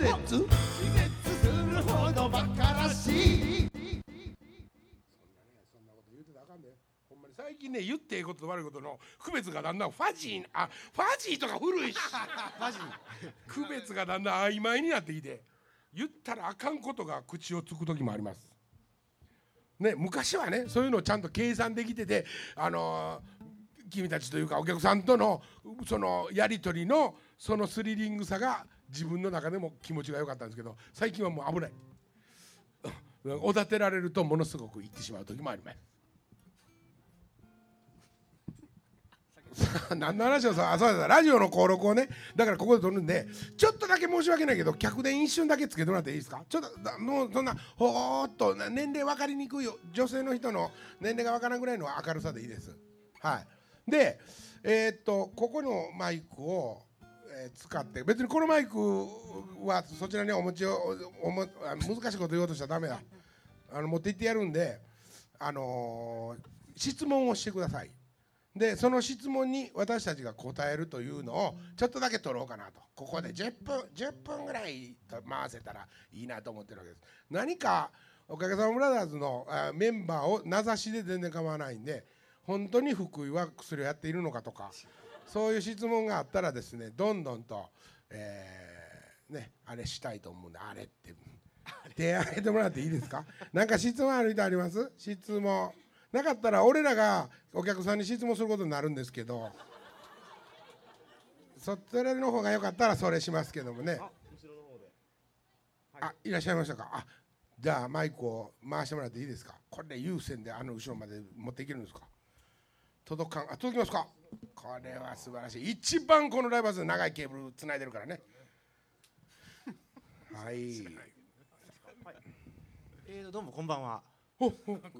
絶気絶するほどバカらしい。そんなこと言うてたらあかんで。ほんまに最近ね言ってええことと悪いことの区別がだんだんファジーあファジーとか古いし。マジ区別がだんだん曖昧になってきて言ったらあかんことが口をつく時もあります。ね、昔はねそういうのをちゃんと計算できてて、あのー君たちというかお客さんとのそのやり取りのそのスリリングさが自分の中でも気持ちが良かったんですけど最近はもう危ない。おだてられるとものすごく言ってしまう時もあります。何の話をさあそうだラジオの登録をね。だからここで撮るんでちょっとだけ申し訳ないけど客電一瞬だけつけてもらっていいですか？ちょっともうそんなほーっと年齢分かりにくい女性の人の年齢が分からんぐらいの明るさでいいです。はい。でえーっとここのマイクを、え使って。別にこのマイクはそちらにお持ちをおも難しいこと言おうとしたらダメだ。あの持って行ってやるんであの質問をしてください。でその質問に私たちが答えるというのをちょっとだけ取ろうかなと。ここで10分10分ぐらい回せたらいいなと思ってるわけです。何かおかげさまブラザーズのメンバーを名指しで全然構わないんで本当に福井は薬をやっているのかとかそういう質問があったらですねどんどんと、えーねあれしたいと思うんであれって。手挙げてもらっていいですか？なんか質問ある人あります？質問。なかったら俺らがお客さんに質問することになるんですけど。そちらの方が良かったらそれしますけどもね。あい。らっしゃいましたか？あじゃあマイクを回してもらっていいですか？これ優先であの後ろまで持っていけるんですか？届かん。あ届きますか？これは素晴らしい。一番このライバーズ長いケーブルつないでるからね。はい。えーとどうもこんばんは。おお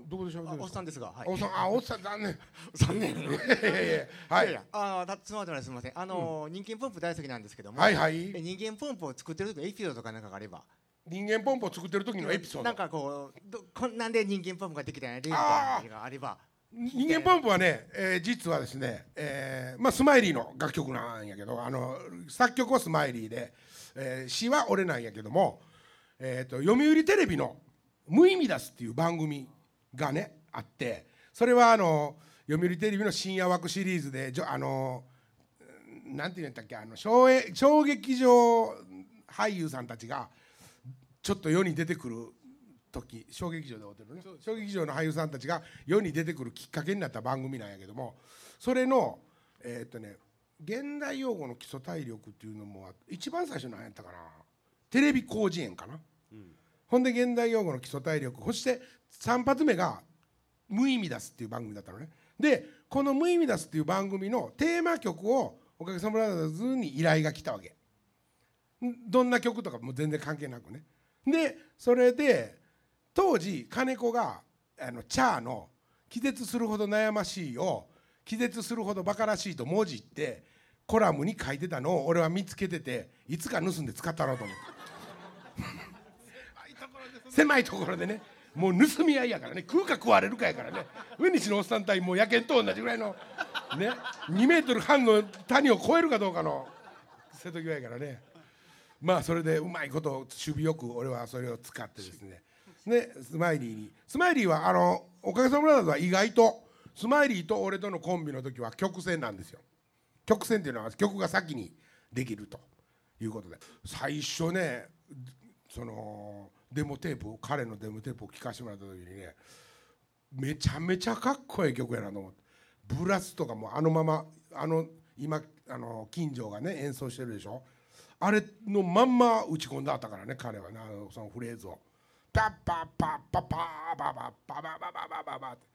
どこでしょうあおっさんですがはい。おっさんあおっさん残念。残念。いやいやはい。やあーたつまってないすみません。あのー人間ポンプ大好きなんですけどもはいはい。え人間ポンプを作ってる時エピソードとかなんかがあれば。人間ポンプを作ってる時のエピソード。なんかこうどこんなんで人間ポンプができたんやでみたいなのがあれば人間ポンプはね、えー実はですね、えーまあ、スマイリーの楽曲なんやけどあの作曲はスマイリーで、えー詩は俺なんやけども、えー、と読売テレビの「無意味だす」っていう番組がねあってそれはあの読売テレビの深夜枠シリーズでじょあのなんて言うんだっけあの小え小劇場俳優さんたちがちょっと世に出てくる時小劇場で会ってるね。小劇場の俳優さんたちが世に出てくるきっかけになった番組なんやけどもそれのえーっとね現代用語の基礎体力っていうのもあ一番最初何やったかな。テレビ広辞苑かな、ほんで現代用語の基礎体力そして3発目が「無意味だす」っていう番組だったのね。でこの「無意味だす」っていう番組のテーマ曲をおかげさまブラザーズに依頼が来たわけ。んどんな曲とかも全然関係なくね。でそれで当時金子があのチャーの「気絶するほど悩ましい」を「気絶するほどバカらしい」と文字ってコラムに書いてたのを俺は見つけてていつか盗んで使ったろうと思って。狭いところでね。もう盗み合いやからね。食うか食われるかやからね。上西のおっさん対もう野犬と同じぐらいのね。2メートル半の谷を越えるかどうかの瀬戸際やからね。まあそれでうまいこと守備よく俺はそれを使ってですねでスマイリーに。スマイリーはあのおかげさまブラザーズは意外とスマイリーと俺とのコンビの時は曲線なんですよ。曲線っていうのは曲が先にできると。いうことで。最初ねそのデモテープを彼のデモテープを聴かせてもらった時にねめちゃめちゃかっこいい曲やなと思って。ブラスとかもあのままあの今あの金城がね演奏してるでしょ。あれのまんま打ち込んだったからね彼はねそのフレーズを。パッパッパッパッパーババッパババババババって。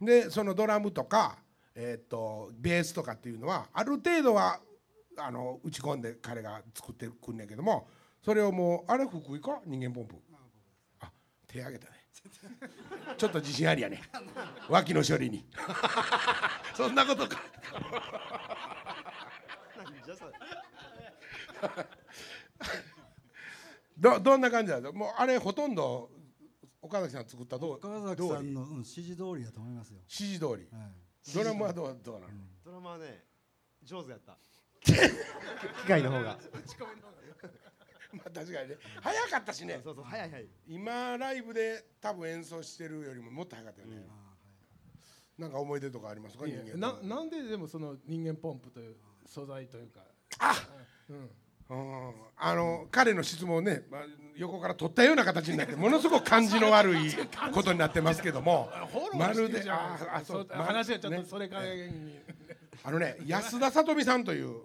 でそのドラムとか、えー、とベースとかっていうのはある程度はあの打ち込んで彼が作ってくんねんけどもそれをもうあれ福井か？人間ポンプ。あ手挙げたね。ちょっと自信ありやね。脇の処理に。そんなことか。どどんな感じだもうあれほとんど岡崎さん作ったどう岡崎さんの、う？ん、指示通りだと思いますよ。指示通り。はい。ドラムはどうどうなの、ドラマはね上手やった。機械の方が。まあ確かにね。早かったしね。そうそう早い早い。今ライブで多分演奏してるよりももっと早かったよね、なんか思い出とかありますか？人間ななんででもその人間ポンプという素材というか。あうんうんあの彼の質問をね、まあ、横から取ったような形になってものすごく感じの悪い ことになってますけどもまるでああそうま話はちょっね。とそれ加減に、あのね安田聡美さんという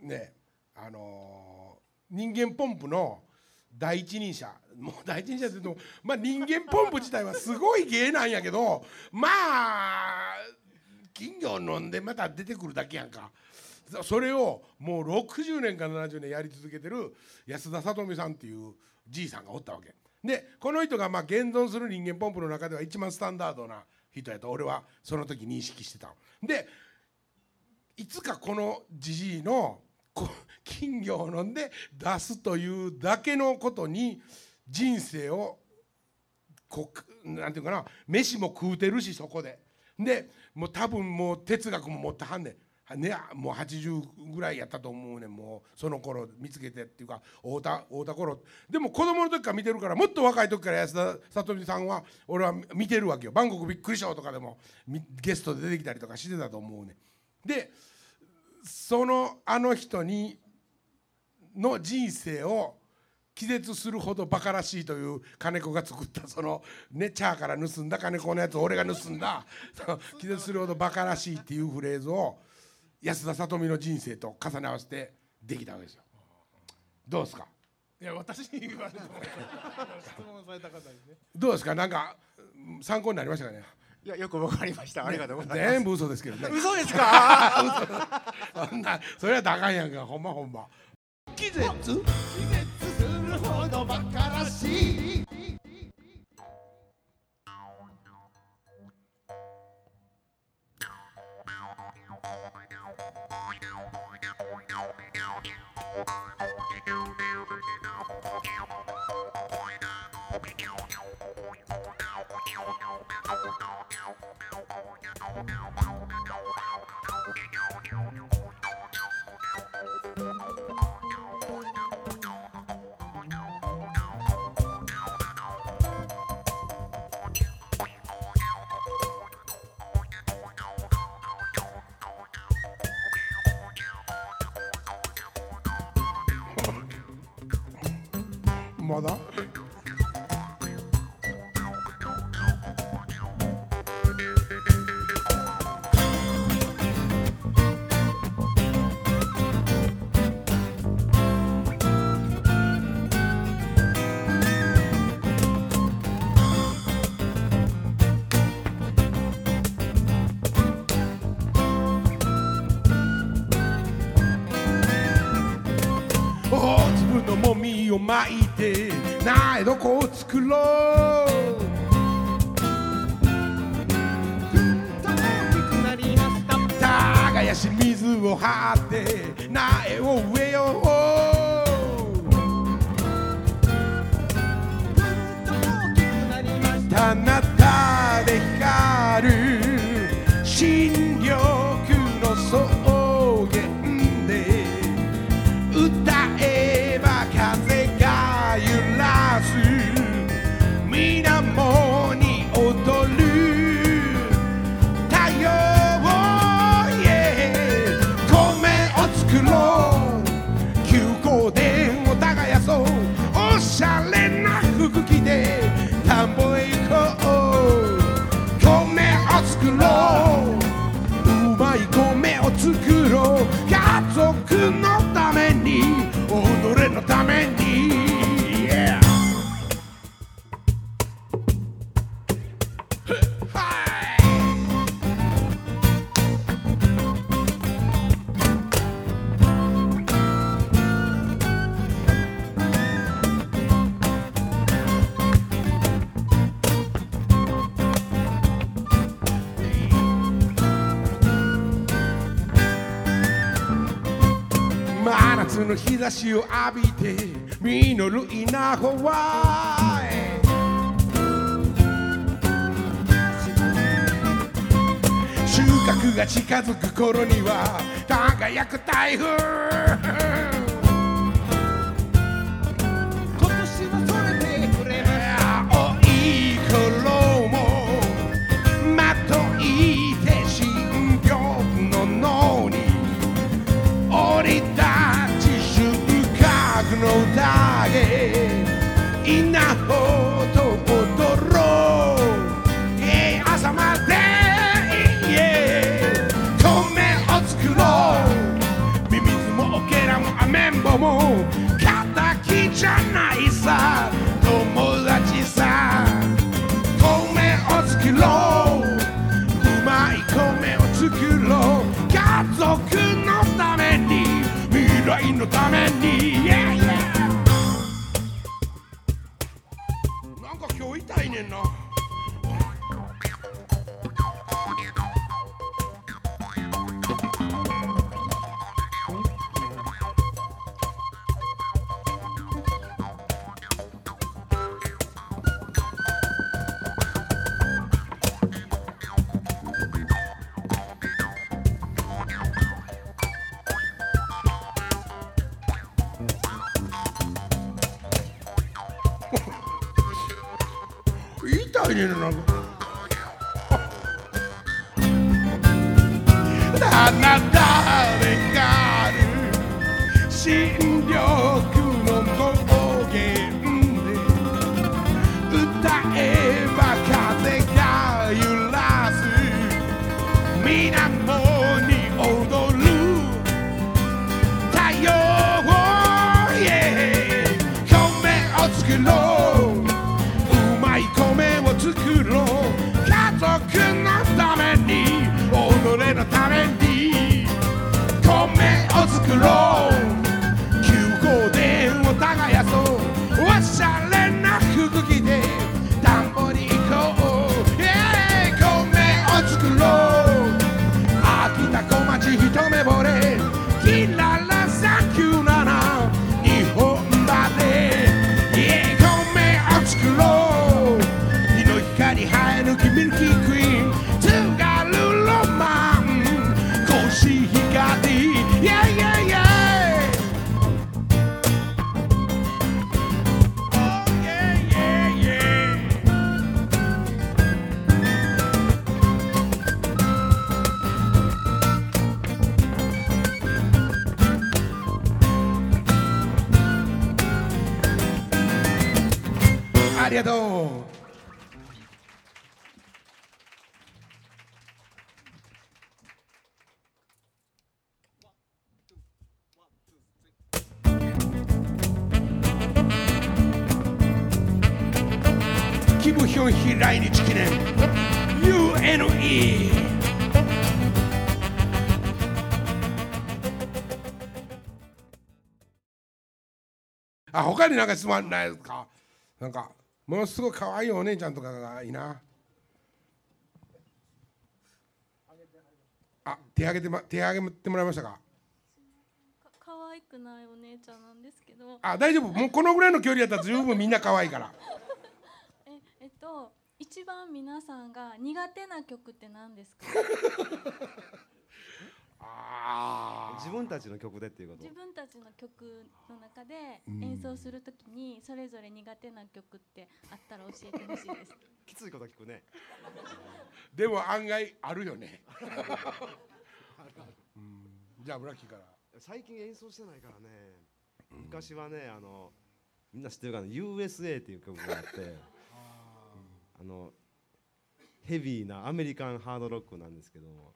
ねあのー人間ポンプの第一人者。もう第一人者って言ってもまあ人間ポンプ自体はすごい芸なんやけどまあ金魚飲んでまた出てくるだけやんかそれをもう60年か70年やり続けてる安田聡美さんっていうじいさんがおったわけ。でこの人がまあ現存する人間ポンプの中では一番スタンダードな人やと俺はその時認識してた。でいつかこのじじいの金魚を飲んで出すというだけのことに人生をこうなんていうかな飯も食うてるしそこで。でもう多分もう哲学も持ってはんねん。ね、もう80ぐらいやったと思うねん。もうその頃見つけてっていうか太田太田頃。でも子供の時から見てるからもっと若い時から安田聡美さんは俺は見てるわけよ「バンコクびっくりショー」とかでもゲストで出てきたりとかしてたと思うねん。でそのあの人にの人生を気絶するほどバカらしいという金子が作ったそのねチャーから盗んだ金子のやつ俺が盗んだ。気絶するほどバカらしいっていうフレーズを安田聡美の人生と重ね合わせてできたわけですよ。どうですか？いや私に言われても質問された方にね。どうですか？なんかうん参考になりましたかね？いやよくわかりました。ありがとうございます。全部嘘ですけどね。嘘ですか？そんなそれは高いやんかほんまほんま。気絶？気絶するほどバカらしいまて苗床を作ろう。耕し水を張って苗を植えの日差しを浴びて実る稲穂は収穫が近づく頃には輝く台風。にいるの？キム・ヒョンヒ来日記念 UNE あ他になんか質問ないですかなんかものすごい可愛いお姉ちゃんとかがいいなあ手挙げてま手挙げてもらいましたかか可愛くないお姉ちゃんなんですけどあ大丈夫もうこのぐらいの距離やったら十分みんな可愛いからと一番皆さんが苦手な曲って何ですか？あ自分たちの曲でっていうこと？自分たちの曲の中で演奏するときにそれぞれ苦手な曲ってあったら教えてほしいです。きついこと聞くね。でも案外あるよね。うん。じゃあブラッキーから。最近演奏してないからね。昔はねあのみんな知ってるかな？USA っていう曲があってあのヘビーなアメリカンハードロックなんですけども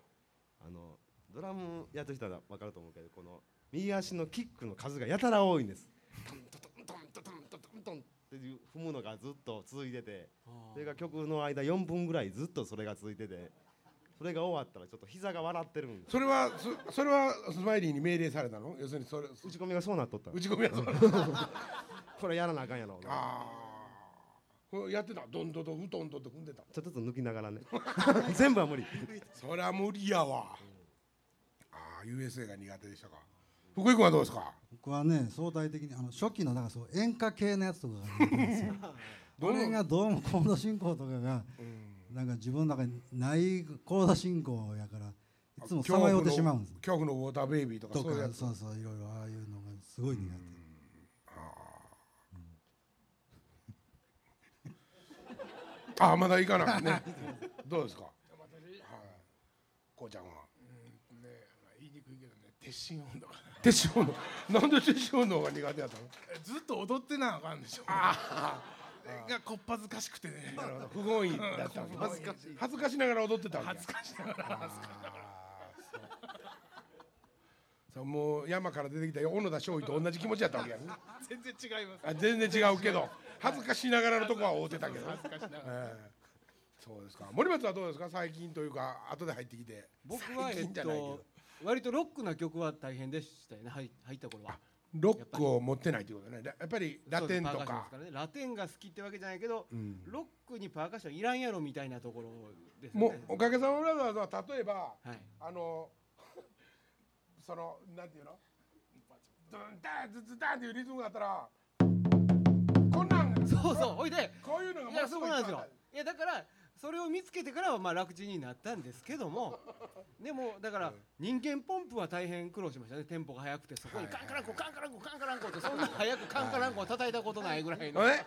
あのドラムやってしたら分かると思うけどこの右足のキックの数がやたら多いんです。って踏むのがずっと続いててそれが曲の間4分ぐらいずっとそれが続いててそれが終わったらちょっと膝が笑ってるんでそれはそそれはスマイリーに命令されたの要するにそれ打ち込みがそうなっとった打ち込みがそうなっとったこれやらなあかんやろああやってた。どんどんどんうとんとんと踏んでた。ちょっとずつ抜きながらね。全部は無理。そりゃ無理やわ。ああ USA が苦手でしたか。福井君はどうですか？僕はね相対的にあの初期のなんかそう演歌系のやつとかが苦手なんですよ。どれがどうもコード進行とかがなんか自分の中にないコード進行やからいつもさまよってしまうんです恐怖のウォーターベイビーとかとそういうやつ。かそうそういろいろああいうのがすごい苦手あまだ行かないね。どうですか？はい。こうちゃんは。ね言いにくいけどね。鉄心音とか手塩のなんで手塩の方が苦手だったの？ずっと踊ってなあかんでしょ。がこっぱずかしくてね。不本意だったの。恥ずかしい恥ずかしながら踊ってたわけ恥ずかしながら恥ずかしながらそうもう山から出てきた小野田少尉と同じ気持ちやったわけやね。全然違います。あ全然違うけど恥ずかしながらのとこは会うてたけど、恥ずかしながら。ええ。そうですか。森松はどうですか？最近というか後で入ってきて。僕はえっ最近じゃないけど。と割とロックな曲は大変でしたよね。入入った頃は。ロックを持ってないということね。やっぱりラテンとか。ねラテンが好きってわけじゃないけど、うん。ロックにパーカッションいらんやろみたいなところですよもねうおかげさまブラザーズは例えばはい。あのそのなんていうの？ドンダンズズダンっていうリズムがあったらこんなんそうそうおいで。こういうのがいやそうなんですよ。もいやだからそれを見つけてからはまあ楽ちんになったんですけども でもだから人間ポンプは大変苦労しましたね。テンポが速くてそこにカンカランコカンカランコカンカランコってそんな速くカンカランコを叩いたことないぐらいの。はい。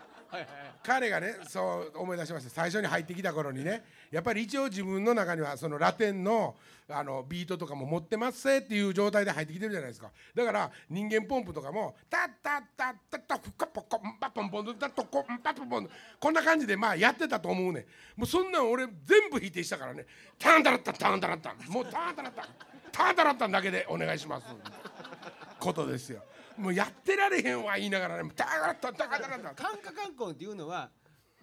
彼がねそう思い出しました。最初に入ってきた頃にねやっぱり一応自分の中にはそのラテンのあのビートとかも持ってますせっていう状態で入ってきてるじゃないですか。だから人間ポンプとかもタッタッタッタッタッフッカポコンパポンポンタットコンパポンポンこんな感じでまあやってたと思うねもうそんなん俺全部否定したからねタンタラッタタンタラッタもうタンタラッタタンタラッタだけでお願いしますことですよもうやってられへんわ言いながらねタンタラッタタンタラッタカンカカンコンっていうのは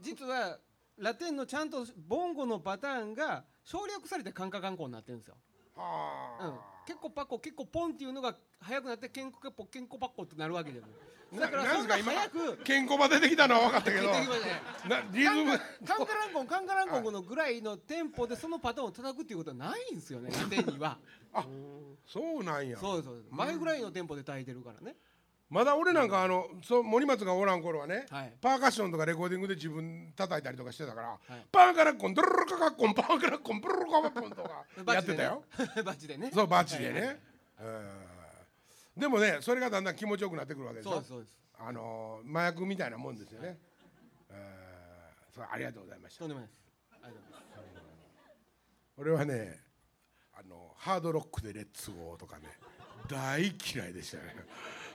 実はラテンのちゃんとボンゴのパターンが省略されてカンカカンコンになってるんですよ、はあ。うん、結構パッコ結構ポンっていうのが速くなってケンコケッポケンコパッコってなるわけじゃないだからそんななんすか今速く。ケンコバ出てきたのは分かったけど。なリズム。カンカランコンカンカランコンのぐらいのテンポでそのパターンを叩くっていうことはないんですよねラテンには。そうなんや。そうそう前ぐらいのテンポで叩いてるからねまだ俺なんかあのそう森松がおらん頃はね、はい。パーカッションとかレコーディングで自分叩いたりとかしてたから、い。パーカラッコンドロロカカッコンパーカラッコンブロロカカッコンとかやってたよ。バチでね。そ うバッチでね、うん。でもねそれがだんだん気持ちよくなってくるわけでしょ。そうですそうです。あのー麻薬みたいなもんですよね、うん。そうありがとうございました。とんでもないです。ありがとうございます。俺はねあのハードロックでレッツゴーとかね大嫌いでしたね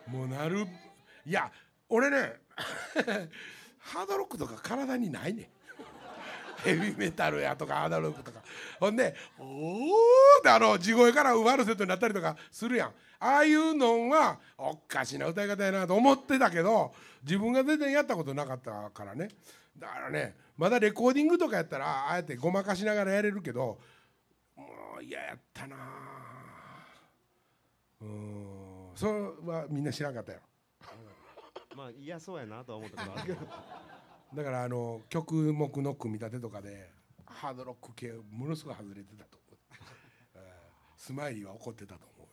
もうなる。いや俺ね ハードロックとか体にないね。ヘビーメタルやとかハードロックとか。ほんで「おー」ってあの地声からワルセットになったりとかするやん。ああいうのはおかしな歌い方やなと思ってたけど自分が全然やったことなかったからね。だからねまだレコーディングとかやったらああやってごまかしながらやれるけどもう嫌やったな。うん。それはみんな知らんかったよまあ嫌そうやなとは思ったことあるけど。だからあの曲目の組み立てとかでハードロック系ものすごい外れてたと思う、えースマイリーは怒ってたと思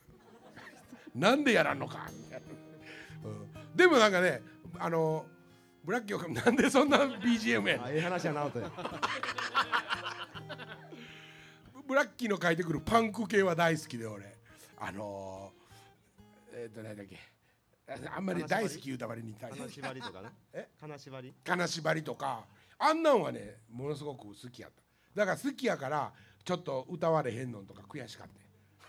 う。なんでやらんのか。みたいな、うん。でもなんかねあのブラッキーはなんでそんな BGM やええ話やなとや。ブラッキーの書いてくるパンク系は大好きで俺。あのー、えっ、と何だっけ？ああんまり大好き言うた割に大金縛りとかねえ？金縛り？金縛りとか。あんなんはねものすごく好きやった。だから好きやからちょっと歌われへんのんとか悔しかった。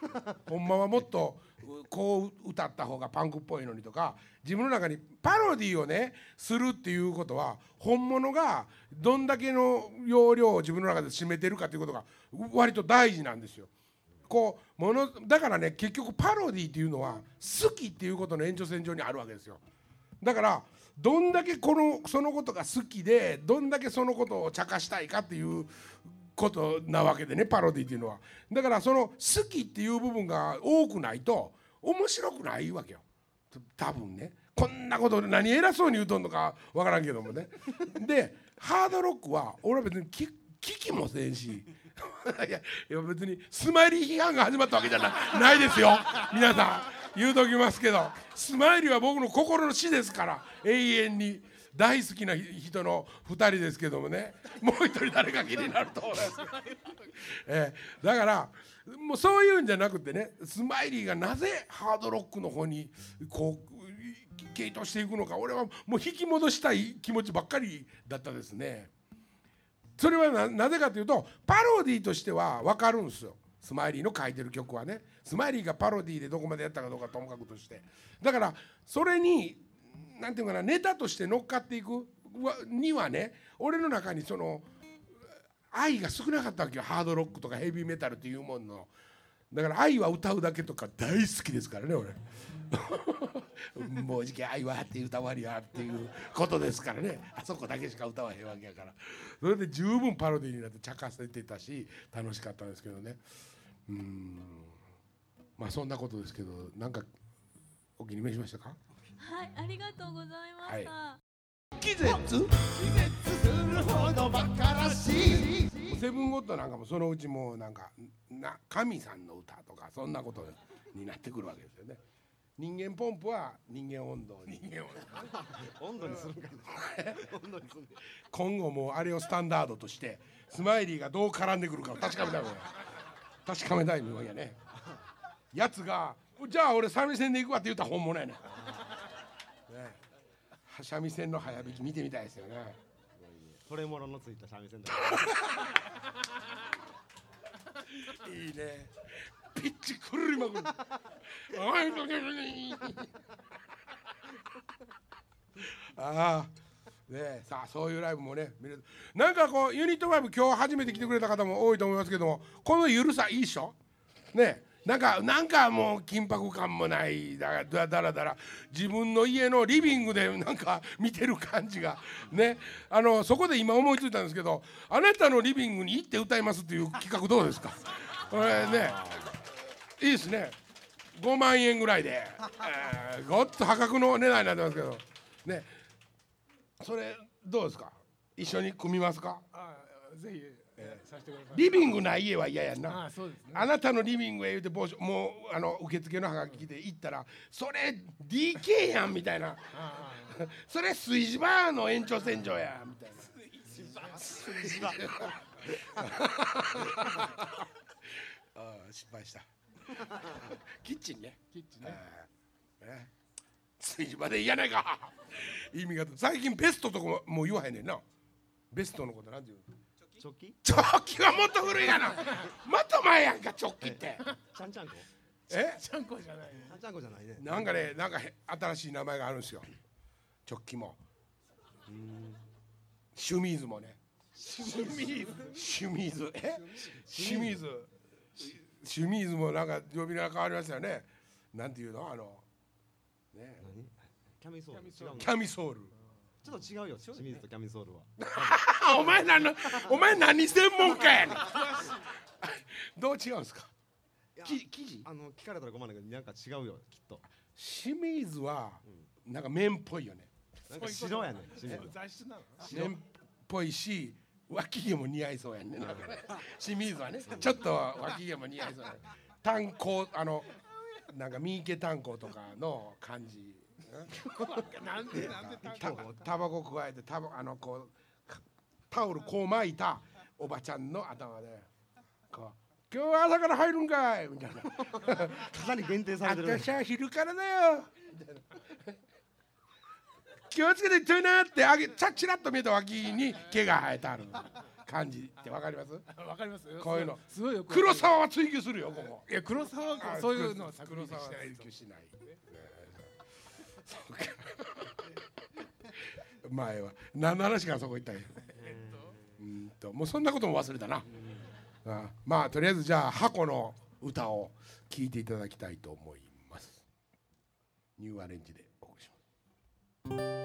ほんまはもっとうこう歌った方がパンクっぽいのにとか自分の中にパロディをねするっていうことは本物がどんだけの容量を自分の中で占めてるかということが割と大事なんですよ。こうものだからね結局パロディっていうのは好きっていうことの延長線上にあるわけですよ。だからどんだけこのそのことが好きでどんだけそのことを茶化したいかっていうことなわけでねパロディっていうのは。だからその好きっていう部分が多くないと面白くないわけよ。多分ね。こんなことで何偉そうに言うとんのかわからんけどもね。でハードロックは俺は別に聞聞きもせんし いやいや別にスマイリー批判が始まったわけじゃない。ないですよ。皆さん言うときますけどスマイリーは僕の心の死ですから永遠に。大好きな人の2人ですけどもね。もう一人誰か気になると思います、えだからもうそういうんじゃなくてねスマイリーがなぜハードロックの方にこう系統していくのか俺はもう引き戻したい気持ちばっかりだったですね。それはなぜかというとパロディとしては分かるんですよ。スマイリーの書いてる曲はね。スマイリーがパロディでどこまでやったかどうかともかくとして。だからそれに何て言うかなネタとして乗っかっていくにはね俺の中にその愛が少なかったわけよ。ハードロックとかヘビーメタルっていうものの。だから愛は歌うだけとか大好きですからね俺。もうじき愛はって歌わりはっていうことですからね。あそこだけしか歌わへんわけやから。それで十分パロディになって茶化せてたし楽しかったんですけどね。うん。まあそんなことですけどなんかお気に召しましたか？はいありがとうございました、気絶気絶するほどバカらしい。セブンゴッドなんかもそのうちもうなんかな神さんの歌とかそんなことになってくるわけですよね。人間ポンプは人間温度人間温度にするんかな温度にする今後もうあれをスタンダードとしてスマイリーがどう絡んでくるかを確かめたいもんや確かめたいもんやね。やつが「じゃあ俺三味線で行くわ」って言ったら本物やねね三味線の早弾き見てみたいですよね。トレモロのついた三味線だ。いいね。ピッチくる。りまくるああねえ。さあそういうライブもね見れる。なんかこうユニットライブ今日初めて来てくれた方も多いと思いますけどもこのゆるさいいっしょ？ねえなんかなんかもう緊迫感もない。だだだらだら。自分の家のリビングでなんか見てる感じが。ね。あのそこで今思いついたんですけどあなたのリビングに行って歌いますっていう企画どうですか？こ れね。いいですね。5万円ぐらいで、ごっつ破格の値段になってますけど。ね。それどうですか？一緒に組みますか？ぜひ、リビングない家は嫌やんな。あそうですね。あなたのリビングへ言うて帽子もうあの受付のハガキ来て行ったらそれ DK やんみたいな。それ炊事場の延長線上やみたいな。ああ失敗した。キッチンね。キッチンね。えーね。炊事場で嫌ないか意味が最近ベストとかももう言わへんねんな。ベストのことなんて言うの？チョッキ？チョッキはもっと古いがな。もっと前やんかチョッキって。ちゃんちゃんこえ？ちゃんこじゃない。ちゃんちゃんこじゃないね。なんかねなんかへ新しい名前があるんですよ。チョッキも。シュミーズもね。シュミーズ。シュミーズ。え？シュミーズ。シュミーズ。もなんか呼び名が変わりましたよね。なんていうの？あのね何？キャミソール。キャミソールちょっと違うよ清水とキャミソールは。あ お前何のお前何専門家やねん。どう違うんですか？き生地あの聞かれたら困るけどなんか違うよきっと。清水はなんか麺っぽいよね。なんか白やね清水雑誌なの？麺っぽいし脇毛も似合いそうやんね。なんかね。清水はねちょっと脇毛も似合いそうやね炭鉱あのなんか三池炭鉱とかの感じなんでなんでたタバコ加えてタバあのこうかタオルこう巻いたおばちゃんの頭でこう「今日は朝から入るんかい」みたいなかなり限定「されてるね私は昼からだよ」気をつけていっといなってあげちゃちらっと見えた脇に毛が生えてある。感じってわかりますわかります。こういうの。すごい黒沢は追求するよここ。いや黒沢君そういうのは作黒沢は追求しない、そうか。前は。何の話からそこ行ったんや。うんと。もうそんなことも忘れたな。あまあとりあえずじゃあ箱の歌を聴いていただきたいと思います。ニューアレンジでお送りします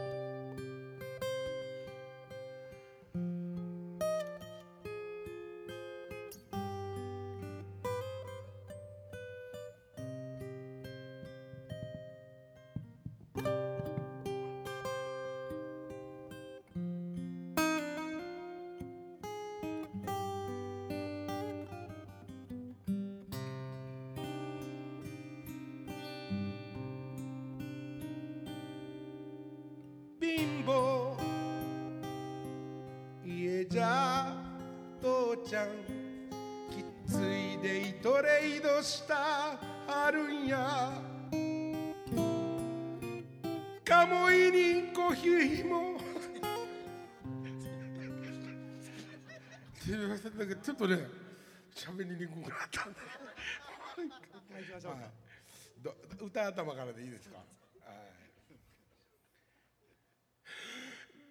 セミん。だけちょっとね喋りにくくなったんで。はい、歌頭からでいいですか、は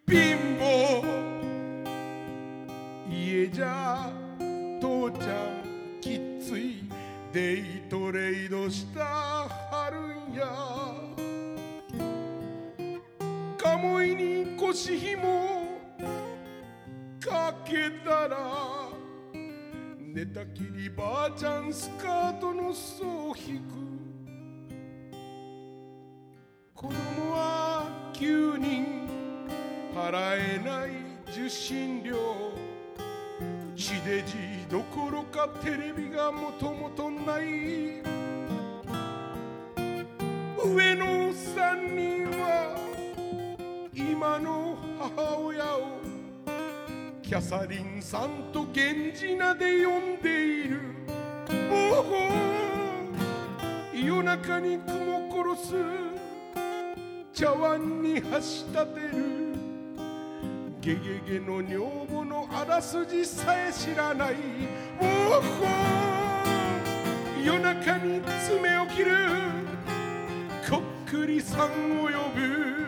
い、貧乏家じゃ父ちゃんきついデイトレイドしたはるんや鴨居に腰ひもかけたら寝たきりばあちゃんスカートの裾を引く。子供は9人払えない受信料。地デジどころかテレビがもともとない。キャサリンさんと源氏名で呼んでいる。おお夜中に雲殺す。茶碗に橋立てる。ゲゲゲの女房のあらすじさえ知らない。おお夜中に爪を切る。こっくりさんを呼ぶ。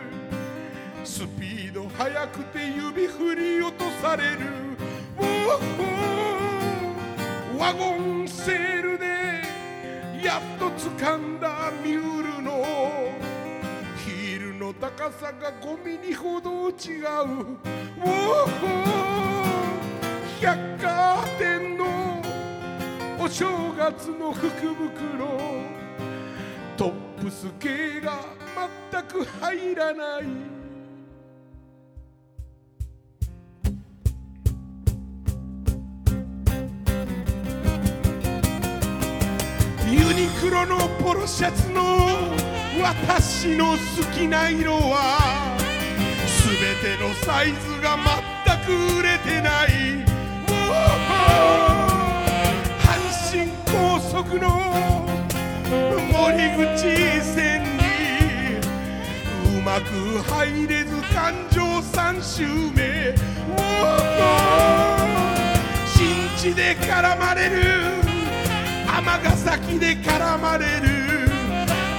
スピード速くて指振り落とされる。ワゴンセールでやっと掴んだミュールの。ヒールの高さが5ミリほど違う。百貨店の。お正月の福袋。トップス系が全く入らない。ユニクロのポロシャツの私の好きな色は全てのサイズが全く売れてない。阪神高速の森口線にうまく入れず環状3周目。新地で絡まれる尼崎で絡まれる。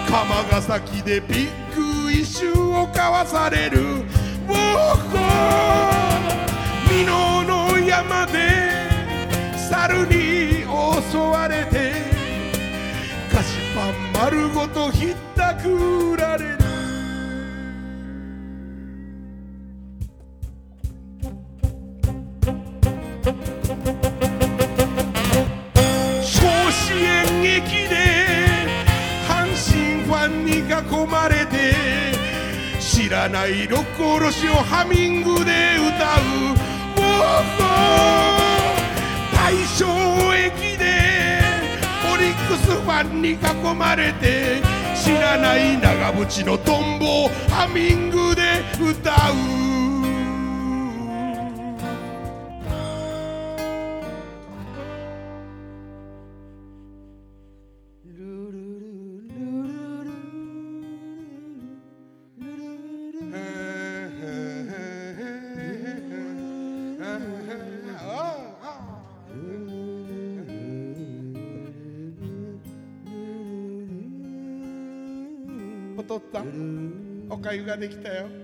釜ヶ崎でビッグイシューを交わされる。おお箕ハミングで歌うおお大正駅でオリックスファンに囲まれて知らない長渕のトンボをハミングで歌う。お父った。おかゆができたよ。